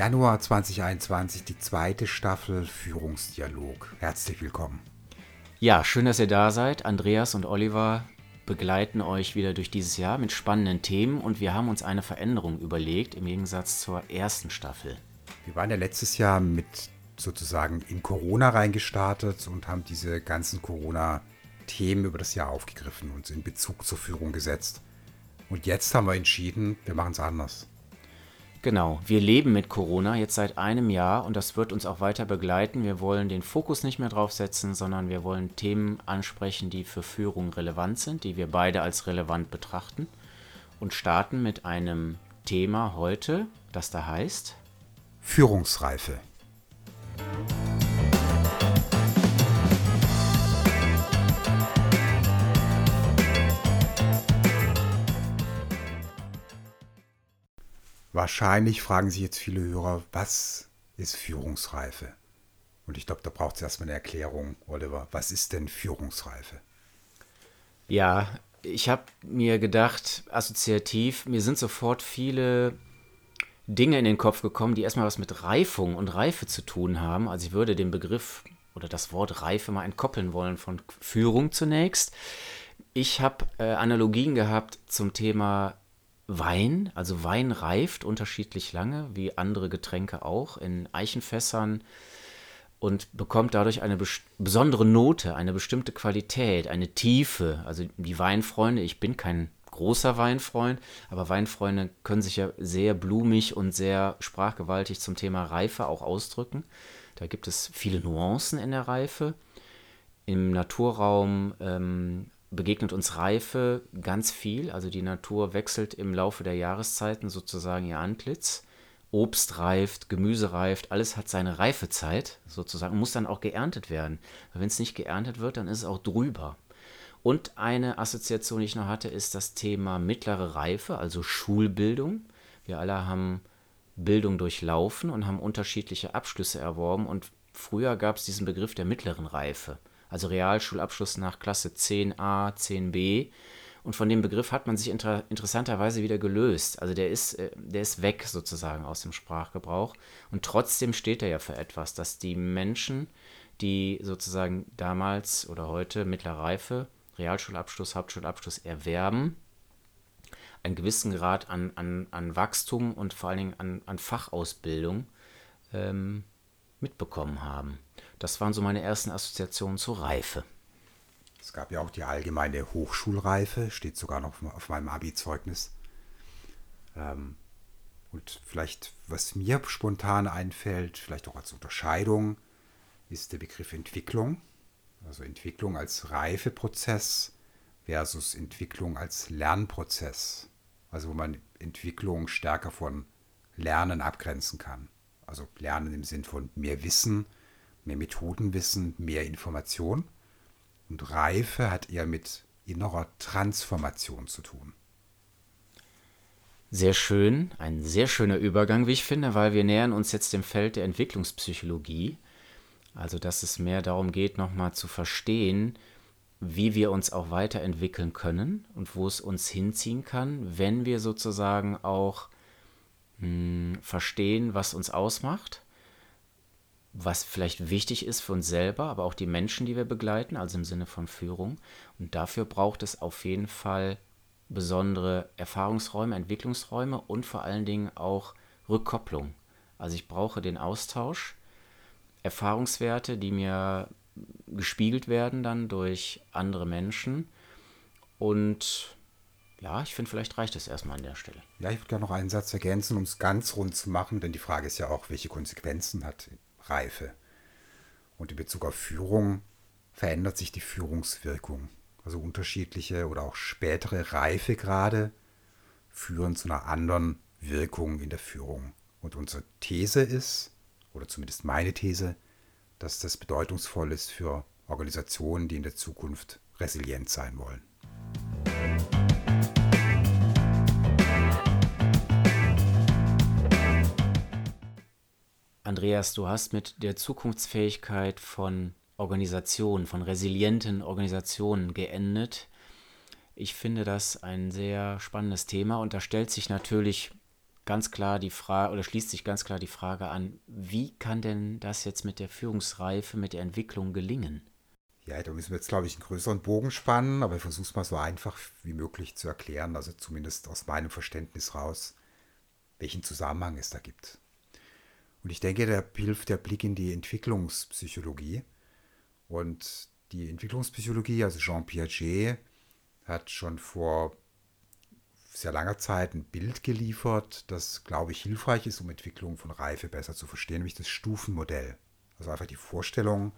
Januar 2021 die zweite Staffel Führungsdialog. Herzlich willkommen. Ja, schön, dass ihr da seid. Andreas und Oliver begleiten euch wieder durch dieses Jahr mit spannenden Themen und wir haben uns eine Veränderung überlegt im Gegensatz zur ersten Staffel. Wir waren ja letztes Jahr mit sozusagen in Corona reingestartet und haben diese ganzen Corona-Themen über das Jahr aufgegriffen und in Bezug zur Führung gesetzt. Und jetzt haben wir entschieden, wir machen es anders. Genau, wir leben mit Corona jetzt seit einem Jahr und das wird uns auch weiter begleiten. Wir wollen den Fokus nicht mehr drauf setzen, sondern wir wollen Themen ansprechen, die für Führung relevant sind, die wir beide als relevant betrachten und starten mit einem Thema heute, das da heißt Führungsreife. Wahrscheinlich fragen sich jetzt viele Hörer, was ist Führungsreife? Und ich glaube, da braucht es erstmal eine Erklärung, Oliver. Was ist denn Führungsreife? Ja, ich habe mir gedacht, assoziativ, mir sind sofort viele Dinge in den Kopf gekommen, die erstmal was mit Reifung und Reife zu tun haben. Also ich würde den Begriff oder das Wort Reife mal entkoppeln wollen von Führung zunächst. Ich habe äh, Analogien gehabt zum Thema Wein. Also Wein reift unterschiedlich lange, wie andere Getränke auch, in Eichenfässern und bekommt dadurch eine besondere Note, eine bestimmte Qualität, eine Tiefe. Also die Weinfreunde, ich bin kein großer Weinfreund, aber Weinfreunde können sich ja sehr blumig und sehr sprachgewaltig zum Thema Reife auch ausdrücken. Da gibt es viele Nuancen in der Reife. Im Naturraum ähm, begegnet uns Reife ganz viel. Also die Natur wechselt im Laufe der Jahreszeiten sozusagen ihr Antlitz. Obst reift, Gemüse reift, alles hat seine Reifezeit sozusagen, muss dann auch geerntet werden. Wenn es nicht geerntet wird, dann ist es auch drüber. Und eine Assoziation, die ich noch hatte, ist das Thema mittlere Reife, also Schulbildung. Wir alle haben Bildung durchlaufen und haben unterschiedliche Abschlüsse erworben. Und früher gab es diesen Begriff der mittleren Reife also Realschulabschluss nach Klasse 10a, 10b. Und von dem Begriff hat man sich inter interessanterweise wieder gelöst. Also der ist, äh, der ist weg sozusagen aus dem Sprachgebrauch. Und trotzdem steht er ja für etwas, dass die Menschen, die sozusagen damals oder heute mittlere Reife, Realschulabschluss, Hauptschulabschluss erwerben, einen gewissen Grad an, an, an Wachstum und vor allen Dingen an, an Fachausbildung ähm, mitbekommen haben. Das waren so meine ersten Assoziationen zur Reife. Es gab ja auch die allgemeine Hochschulreife, steht sogar noch auf meinem Abi-Zeugnis. Ähm, und vielleicht, was mir spontan einfällt, vielleicht auch als Unterscheidung, ist der Begriff Entwicklung. Also Entwicklung als Reifeprozess versus Entwicklung als Lernprozess. Also wo man Entwicklung stärker von Lernen abgrenzen kann. Also Lernen im Sinn von mehr Wissen, mehr Methodenwissen, mehr Information. Und Reife hat eher mit innerer Transformation zu tun. Sehr schön, ein sehr schöner Übergang, wie ich finde, weil wir nähern uns jetzt dem Feld der Entwicklungspsychologie. Also, dass es mehr darum geht, nochmal zu verstehen, wie wir uns auch weiterentwickeln können und wo es uns hinziehen kann, wenn wir sozusagen auch mh, hm, verstehen, was uns ausmacht was vielleicht wichtig ist für uns selber, aber auch die Menschen, die wir begleiten, also im Sinne von Führung. Und dafür braucht es auf jeden Fall besondere Erfahrungsräume, Entwicklungsräume und vor allen Dingen auch Rückkopplung. Also ich brauche den Austausch, Erfahrungswerte, die mir gespiegelt werden dann durch andere Menschen. Und ja, ich finde, vielleicht reicht es erstmal an der Stelle. Ja, ich würde gerne noch einen Satz ergänzen, um es ganz rund zu machen, denn die Frage ist ja auch, welche Konsequenzen hat Reife. Und in Bezug auf Führung verändert sich die Führungswirkung. Also unterschiedliche oder auch spätere Reifegrade führen zu einer anderen Wirkung in der Führung. Und unsere These ist, oder zumindest meine These, dass das bedeutungsvoll ist für Organisationen, die in der Zukunft resilient sein wollen. Andreas, du hast mit der Zukunftsfähigkeit von Organisationen, von resilienten Organisationen geendet. Ich finde das ein sehr spannendes Thema und da stellt sich natürlich ganz klar die Frage oder schließt sich ganz klar die Frage an, wie kann denn das jetzt mit der Führungsreife, mit der Entwicklung gelingen? Ja, da müssen wir jetzt, glaube ich, einen größeren Bogen spannen, aber ich versuche es mal so einfach wie möglich zu erklären, also zumindest aus meinem Verständnis raus, welchen Zusammenhang es da gibt. Und ich denke, da hilft der Blick in die Entwicklungspsychologie. Und die Entwicklungspsychologie, also Jean Piaget, hat schon vor sehr langer Zeit ein Bild geliefert, das, glaube ich, hilfreich ist, um Entwicklung von Reife besser zu verstehen, nämlich das Stufenmodell. Also einfach die Vorstellung,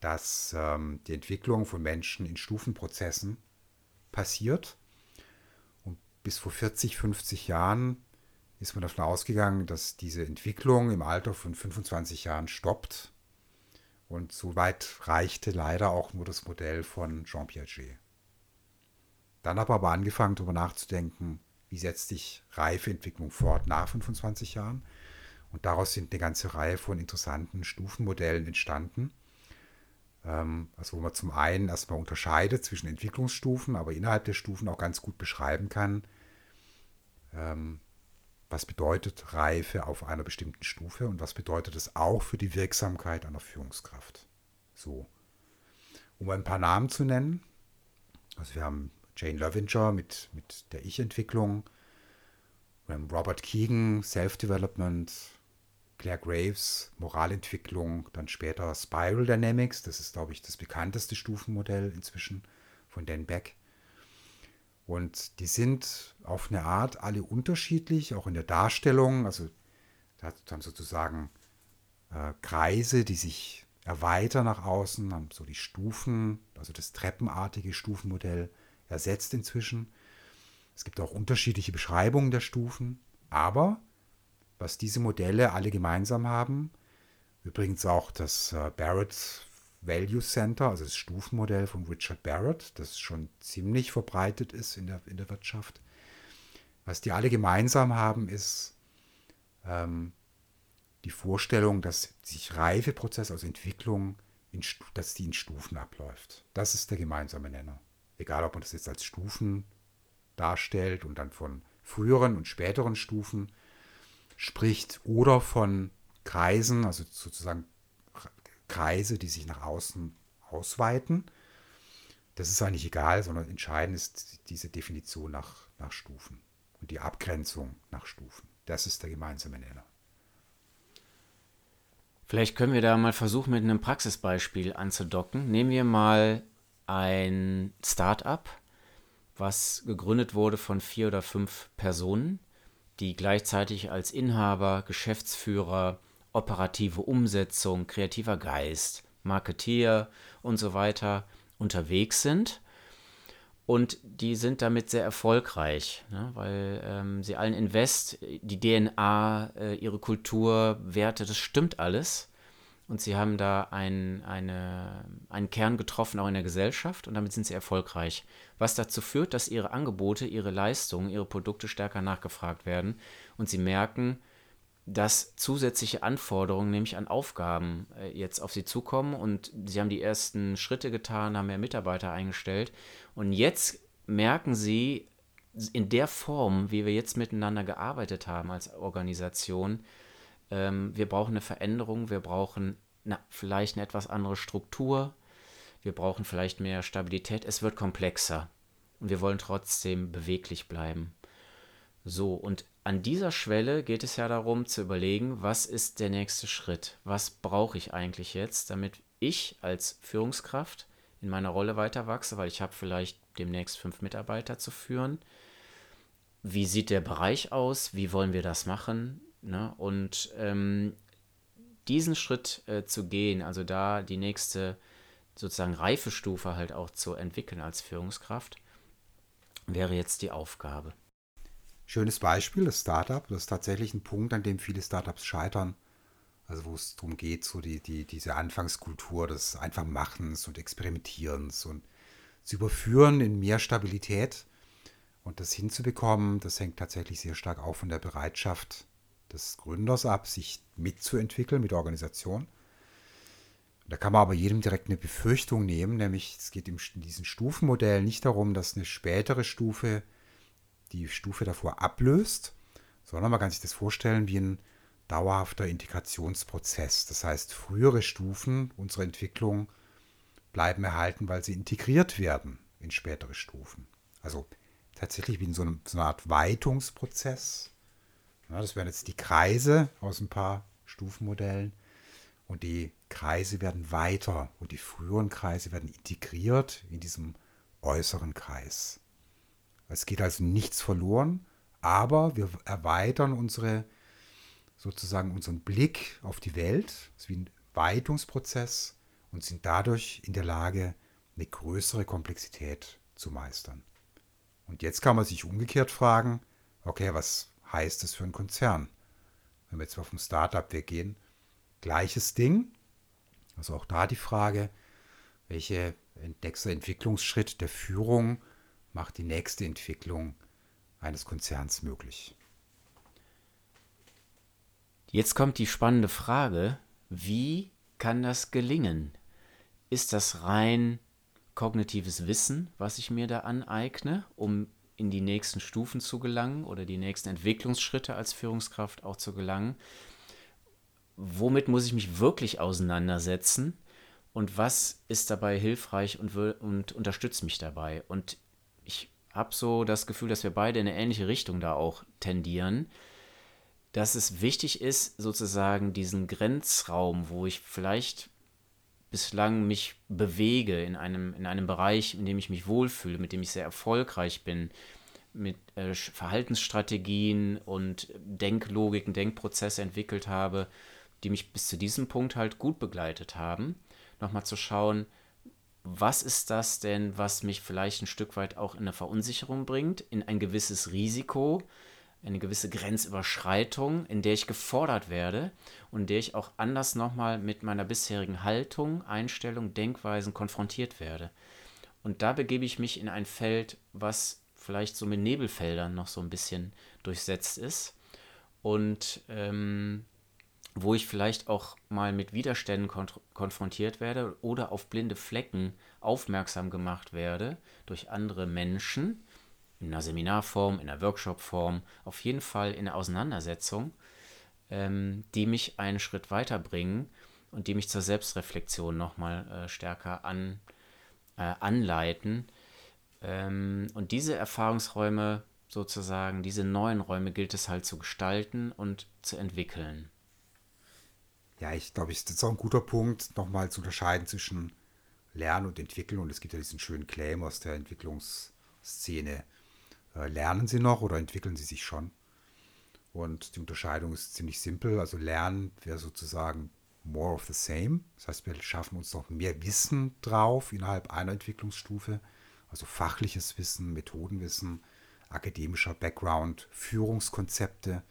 dass ähm, die Entwicklung von Menschen in Stufenprozessen passiert. Und bis vor 40, 50 Jahren ist man davon ausgegangen, dass diese Entwicklung im Alter von 25 Jahren stoppt. Und soweit reichte leider auch nur das Modell von Jean Piaget. Dann habe aber angefangen, darüber nachzudenken, wie setzt sich Reifeentwicklung fort nach 25 Jahren. Und daraus sind eine ganze Reihe von interessanten Stufenmodellen entstanden. Ähm, also wo man zum einen erstmal unterscheidet zwischen Entwicklungsstufen, aber innerhalb der Stufen auch ganz gut beschreiben kann, ähm, was bedeutet Reife auf einer bestimmten Stufe und was bedeutet es auch für die Wirksamkeit einer Führungskraft. So. Um ein paar Namen zu nennen, also wir haben Jane Lovinger mit, mit der Ich-Entwicklung, wir haben Robert Keegan, Self-Development, Claire Graves, Moralentwicklung, dann später Spiral Dynamics, das ist, glaube ich, das bekannteste Stufenmodell inzwischen von Dan Beck. Und die sind auf eine Art alle unterschiedlich, auch in der Darstellung. Also da dann sozusagen äh, Kreise, die sich erweitern nach außen, haben so die Stufen, also das treppenartige Stufenmodell ersetzt inzwischen. Es gibt auch unterschiedliche Beschreibungen der Stufen, aber was diese Modelle alle gemeinsam haben. Übrigens auch das äh, Barrett Value Center, also das Stufenmodell von Richard Barrett, das schon ziemlich verbreitet ist in der, in der Wirtschaft. Was die alle gemeinsam haben, ist ähm, die Vorstellung, dass sich Reifeprozess, also Entwicklung, in, dass die in Stufen abläuft. Das ist der gemeinsame Nenner. Egal, ob man das jetzt als Stufen darstellt und dann von früheren und späteren Stufen spricht oder von Kreisen, also sozusagen Kreise, die sich nach außen ausweiten. Das ist eigentlich egal, sondern entscheidend ist diese Definition nach, nach Stufen und die Abgrenzung nach Stufen. Das ist der gemeinsame Nenner. Vielleicht können wir da mal versuchen, mit einem Praxisbeispiel anzudocken. Nehmen wir mal ein Start-up, was gegründet wurde von vier oder fünf Personen die gleichzeitig als Inhaber, Geschäftsführer, operative Umsetzung, kreativer Geist, Marketier und so weiter unterwegs sind. Und die sind damit sehr erfolgreich, ne, weil ähm, sie allen Invest, die DNA, äh, ihre Kultur, Werte, das stimmt alles. Und sie haben da ein, eine, einen Kern getroffen, auch in der Gesellschaft, und damit sind sie erfolgreich. Was dazu führt, dass ihre Angebote, ihre Leistungen, ihre Produkte stärker nachgefragt werden und sie merken, dass zusätzliche Anforderungen, nämlich an Aufgaben, äh, jetzt auf sie zukommen. Und sie haben die ersten Schritte getan, haben mehr Mitarbeiter eingestellt. Und jetzt merken sie, in der Form, wie wir jetzt miteinander gearbeitet haben als Organisation, ähm, wir brauchen eine Veränderung, wir brauchen na, vielleicht eine etwas andere Struktur, wir brauchen vielleicht mehr Stabilität. Es wird komplexer und wir wollen trotzdem beweglich bleiben. So, und an dieser Schwelle geht es ja darum zu überlegen, was ist der nächste Schritt? Was brauche ich eigentlich jetzt, damit ich als Führungskraft in meiner Rolle weiter wachse, weil ich habe vielleicht demnächst fünf Mitarbeiter zu führen. Wie sieht der Bereich aus? Wie wollen wir das machen? Ne? Und ähm, diesen Schritt äh, zu gehen, also da die nächste sozusagen Reifestufe halt auch zu entwickeln als Führungskraft, wäre jetzt die Aufgabe. Schönes Beispiel, das Startup. Das ist tatsächlich ein Punkt, an dem viele Startups scheitern. Also wo es darum geht, so die, die, diese Anfangskultur des einfach Machens und Experimentierens und zu überführen in mehr Stabilität. Und das hinzubekommen, das hängt tatsächlich sehr stark auch von der Bereitschaft des Gründers ab, sich mitzuentwickeln mit der Organisation. Da kann man aber jedem direkt eine Befürchtung nehmen, nämlich es geht in diesem Stufenmodell nicht darum, dass eine spätere Stufe die Stufe davor ablöst, sondern man kann sich das vorstellen wie ein dauerhafter Integrationsprozess. Das heißt, frühere Stufen unserer Entwicklung bleiben erhalten, weil sie integriert werden in spätere Stufen. Also tatsächlich wie in so, einem, so einer Art Weitungsprozess. Ja, das wären jetzt die Kreise aus ein paar Stufenmodellen. Und die Kreise werden weiter und die früheren Kreise werden integriert in diesem äußeren Kreis. Es geht also nichts verloren, aber wir erweitern unsere sozusagen unseren Blick auf die Welt, das ist wie ein Weitungsprozess und sind dadurch in der Lage, eine größere Komplexität zu meistern. Und jetzt kann man sich umgekehrt fragen, okay, was heißt das für einen Konzern? Wenn wir jetzt mal vom Startup weggehen, gleiches Ding. Also auch da die Frage, welche nächster Entwicklungsschritt der Führung macht die nächste Entwicklung eines Konzerns möglich. Jetzt kommt die spannende Frage, wie kann das gelingen? Ist das rein kognitives Wissen, was ich mir da aneigne, um in die nächsten Stufen zu gelangen oder die nächsten Entwicklungsschritte als Führungskraft auch zu gelangen? Womit muss ich mich wirklich auseinandersetzen? Und was ist dabei hilfreich und, und unterstützt mich dabei? Und ich habe so das Gefühl, dass wir beide in eine ähnliche Richtung da auch tendieren, dass es wichtig ist, sozusagen diesen Grenzraum, wo ich vielleicht bislang mich bewege in einem, in einem Bereich, in dem ich mich wohlfühle, mit dem ich sehr erfolgreich bin, mit äh, Verhaltensstrategien und Denklogiken, Denkprozesse entwickelt habe, die mich bis zu diesem Punkt halt gut begleitet haben, nochmal zu schauen, was ist das denn, was mich vielleicht ein Stück weit auch in eine Verunsicherung bringt, in ein gewisses Risiko, eine gewisse Grenzüberschreitung, in der ich gefordert werde und in der ich auch anders nochmal mit meiner bisherigen Haltung, Einstellung, Denkweisen konfrontiert werde. Und da begebe ich mich in ein Feld, was vielleicht so mit Nebelfeldern noch so ein bisschen durchsetzt ist und ähm, wo ich vielleicht auch mal mit Widerständen konf konfrontiert werde oder auf blinde Flecken aufmerksam gemacht werde durch andere Menschen, in einer Seminarform, in einer Workshopform, auf jeden Fall in einer Auseinandersetzung, ähm, die mich einen Schritt weiterbringen und die mich zur Selbstreflexion nochmal äh, stärker an, äh, anleiten. Ähm, und diese Erfahrungsräume sozusagen, diese neuen Räume gilt es halt zu gestalten und zu entwickeln. Ja, ich glaube, das ist auch ein guter Punkt, nochmal zu unterscheiden zwischen Lernen und Entwickeln. Und es gibt ja diesen schönen Claim aus der Entwicklungsszene, äh, lernen sie noch oder entwickeln sie sich schon? Und die Unterscheidung ist ziemlich simpel. Also lernen wäre sozusagen more of the same. Das heißt, wir schaffen uns noch mehr Wissen drauf innerhalb einer Entwicklungsstufe. Also fachliches Wissen, Methodenwissen, akademischer Background, Führungskonzepte,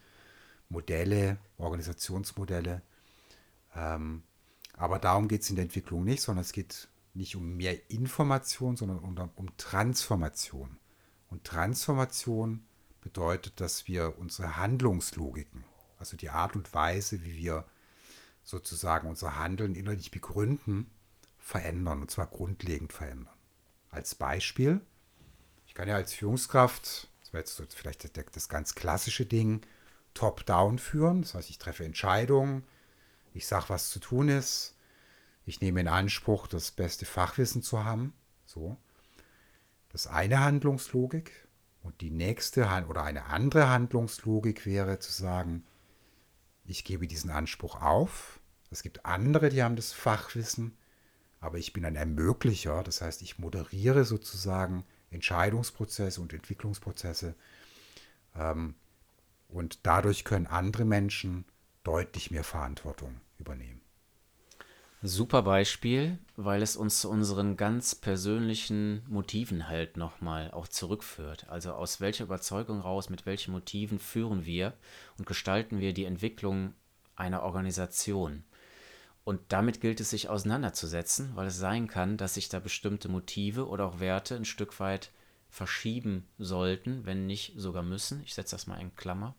Modelle, Organisationsmodelle. Ähm, aber darum geht es in der Entwicklung nicht, sondern es geht nicht um mehr Information, sondern um, um Transformation. Und Transformation bedeutet, dass wir unsere Handlungslogiken, also die Art und Weise, wie wir sozusagen unser Handeln innerlich begründen, verändern, und zwar grundlegend verändern. Als Beispiel, ich kann ja als Führungskraft, das wäre jetzt vielleicht das ganz klassische Ding, top-down führen. Das heißt, ich treffe Entscheidungen, ich sage, was zu tun ist, ich nehme in Anspruch, das beste Fachwissen zu haben. So. Das eine Handlungslogik und die nächste oder eine andere Handlungslogik wäre zu sagen, ich gebe diesen Anspruch auf. Es gibt andere, die haben das Fachwissen, aber ich bin ein Ermöglicher. Das heißt, ich moderiere sozusagen Entscheidungsprozesse und Entwicklungsprozesse. Ähm, und dadurch können andere Menschen deutlich mehr Verantwortung übernehmen. Super Beispiel, weil es uns zu unseren ganz persönlichen Motiven halt nochmal auch zurückführt. Also aus welcher Überzeugung raus, mit welchen Motiven führen wir und gestalten wir die Entwicklung einer Organisation. Und damit gilt es sich auseinanderzusetzen, weil es sein kann, dass sich da bestimmte Motive oder auch Werte ein Stück weit verschieben sollten, wenn nicht sogar müssen. Ich setze das mal in Klammer,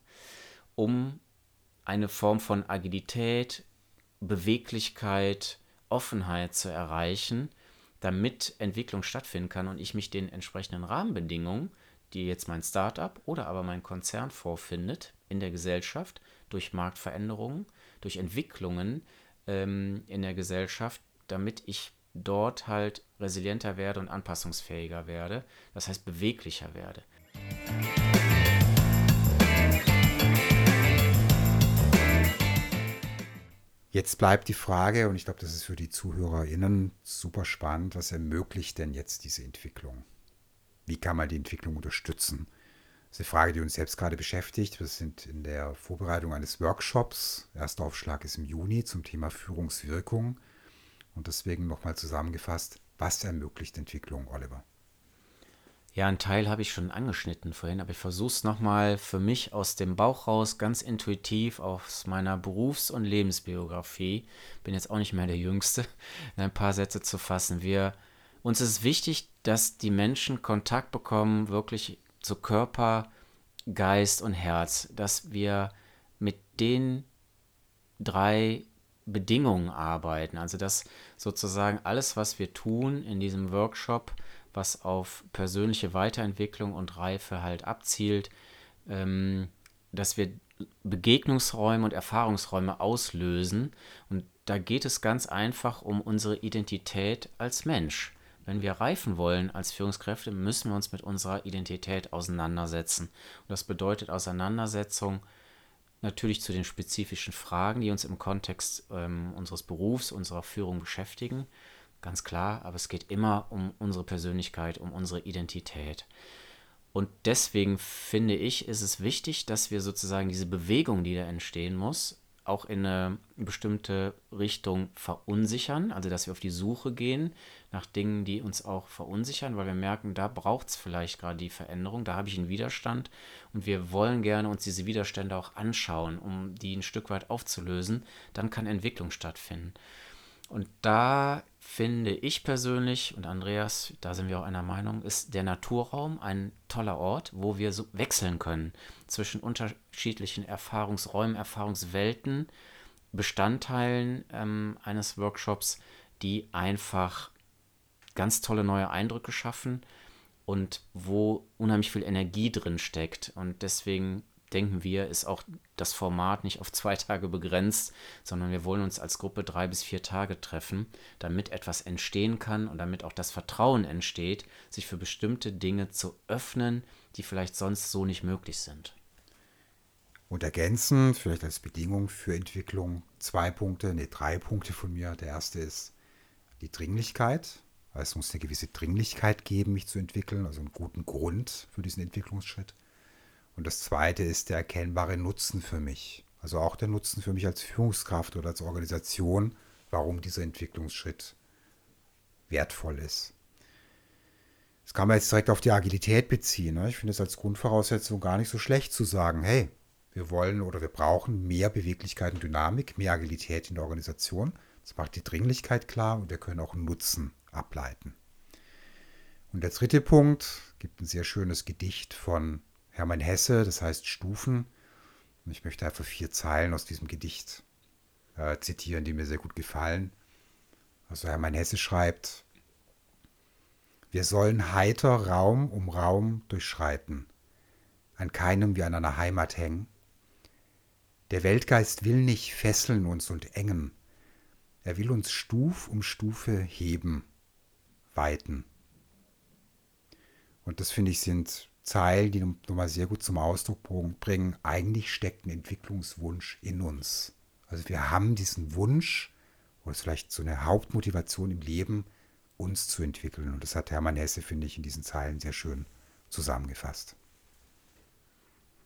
um eine Form von Agilität, Beweglichkeit, Offenheit zu erreichen, damit Entwicklung stattfinden kann und ich mich den entsprechenden Rahmenbedingungen, die jetzt mein Startup oder aber mein Konzern vorfindet, in der Gesellschaft durch Marktveränderungen, durch Entwicklungen ähm, in der Gesellschaft, damit ich dort halt resilienter werde und anpassungsfähiger werde, das heißt beweglicher werde. Jetzt bleibt die Frage, und ich glaube, das ist für die ZuhörerInnen super spannend, was ermöglicht denn jetzt diese Entwicklung? Wie kann man die Entwicklung unterstützen? Das ist eine Frage, die uns selbst gerade beschäftigt. Wir sind in der Vorbereitung eines Workshops. Erster Aufschlag ist im Juni zum Thema Führungswirkung. Und deswegen nochmal zusammengefasst, was ermöglicht Entwicklung, Oliver? Ja, einen Teil habe ich schon angeschnitten vorhin, aber ich versuche es nochmal für mich aus dem Bauch raus, ganz intuitiv aus meiner Berufs- und Lebensbiografie, bin jetzt auch nicht mehr der Jüngste, in ein paar Sätze zu fassen. Wir, uns ist wichtig, dass die Menschen Kontakt bekommen, wirklich zu Körper, Geist und Herz, dass wir mit den drei Bedingungen arbeiten. Also dass sozusagen alles, was wir tun in diesem Workshop, was auf persönliche Weiterentwicklung und Reife halt abzielt, ähm, dass wir Begegnungsräume und Erfahrungsräume auslösen. Und da geht es ganz einfach um unsere Identität als Mensch. Wenn wir reifen wollen als Führungskräfte, müssen wir uns mit unserer Identität auseinandersetzen. Und das bedeutet Auseinandersetzung natürlich zu den spezifischen Fragen, die uns im Kontext ähm, unseres Berufs, unserer Führung beschäftigen ganz klar, aber es geht immer um unsere Persönlichkeit, um unsere Identität. Und deswegen finde ich, ist es wichtig, dass wir sozusagen diese Bewegung, die da entstehen muss, auch in eine bestimmte Richtung verunsichern, also dass wir auf die Suche gehen nach Dingen, die uns auch verunsichern, weil wir merken, da braucht es vielleicht gerade die Veränderung, da habe ich einen Widerstand und wir wollen gerne uns diese Widerstände auch anschauen, um die ein Stück weit aufzulösen, dann kann Entwicklung stattfinden. Und da finde ich persönlich und Andreas, da sind wir auch einer Meinung, ist der Naturraum ein toller Ort, wo wir so wechseln können zwischen unterschiedlichen Erfahrungsräumen, Erfahrungswelten, Bestandteilen ähm, eines Workshops, die einfach ganz tolle neue Eindrücke schaffen und wo unheimlich viel Energie drin steckt. Und deswegen denken wir, ist auch das Format nicht auf zwei Tage begrenzt, sondern wir wollen uns als Gruppe drei bis vier Tage treffen, damit etwas entstehen kann und damit auch das Vertrauen entsteht, sich für bestimmte Dinge zu öffnen, die vielleicht sonst so nicht möglich sind. Und ergänzend, vielleicht als Bedingung für Entwicklung, zwei Punkte, ne, drei Punkte von mir. Der erste ist die Dringlichkeit. Es muss eine gewisse Dringlichkeit geben, mich zu entwickeln, also einen guten Grund für diesen Entwicklungsschritt. Und das zweite ist der erkennbare Nutzen für mich. Also auch der Nutzen für mich als Führungskraft oder als Organisation, warum dieser Entwicklungsschritt wertvoll ist. Das kann man jetzt direkt auf die Agilität beziehen. Ne? Ich finde es als Grundvoraussetzung gar nicht so schlecht zu sagen, hey, wir wollen oder wir brauchen mehr Beweglichkeit und Dynamik, mehr Agilität in der Organisation. Das macht die Dringlichkeit klar und wir können auch Nutzen ableiten. Und der dritte Punkt gibt ein sehr schönes Gedicht von Hermann Hesse, das heißt Stufen. Und ich möchte einfach vier Zeilen aus diesem Gedicht äh, zitieren, die mir sehr gut gefallen. Also Hermann Hesse schreibt, wir sollen heiter Raum um Raum durchschreiten, an keinem wie an einer Heimat hängen. Der Weltgeist will nicht fesseln uns und engen, er will uns Stuf um Stufe heben, weiten. Und das finde ich sind Zeilen, die nochmal sehr gut zum Ausdruck bringen, eigentlich steckt ein Entwicklungswunsch in uns. Also wir haben diesen Wunsch, oder vielleicht so eine Hauptmotivation im Leben, uns zu entwickeln. Und das hat Hermann Hesse, finde ich, in diesen Zeilen sehr schön zusammengefasst.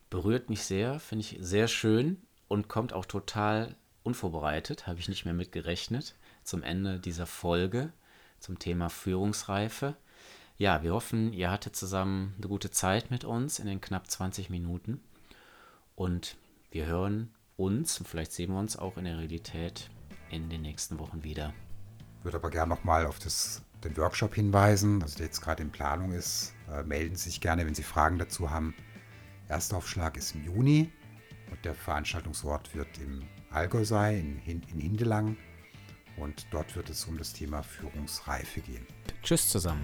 Berührt mich sehr, finde ich sehr schön und kommt auch total unvorbereitet, habe ich nicht mehr mit gerechnet, zum Ende dieser Folge zum Thema Führungsreife. Ja, wir hoffen, ihr hattet zusammen eine gute Zeit mit uns in den knapp 20 Minuten. Und wir hören uns, und vielleicht sehen wir uns auch in der Realität in den nächsten Wochen wieder. Ich würde aber gerne nochmal auf das, den Workshop hinweisen, also der jetzt gerade in Planung ist. Äh, melden Sie sich gerne, wenn Sie Fragen dazu haben. Erster Aufschlag ist im Juni und der Veranstaltungsort wird im Allgäu sein, in, in Hindelang. Und dort wird es um das Thema Führungsreife gehen. Tschüss zusammen.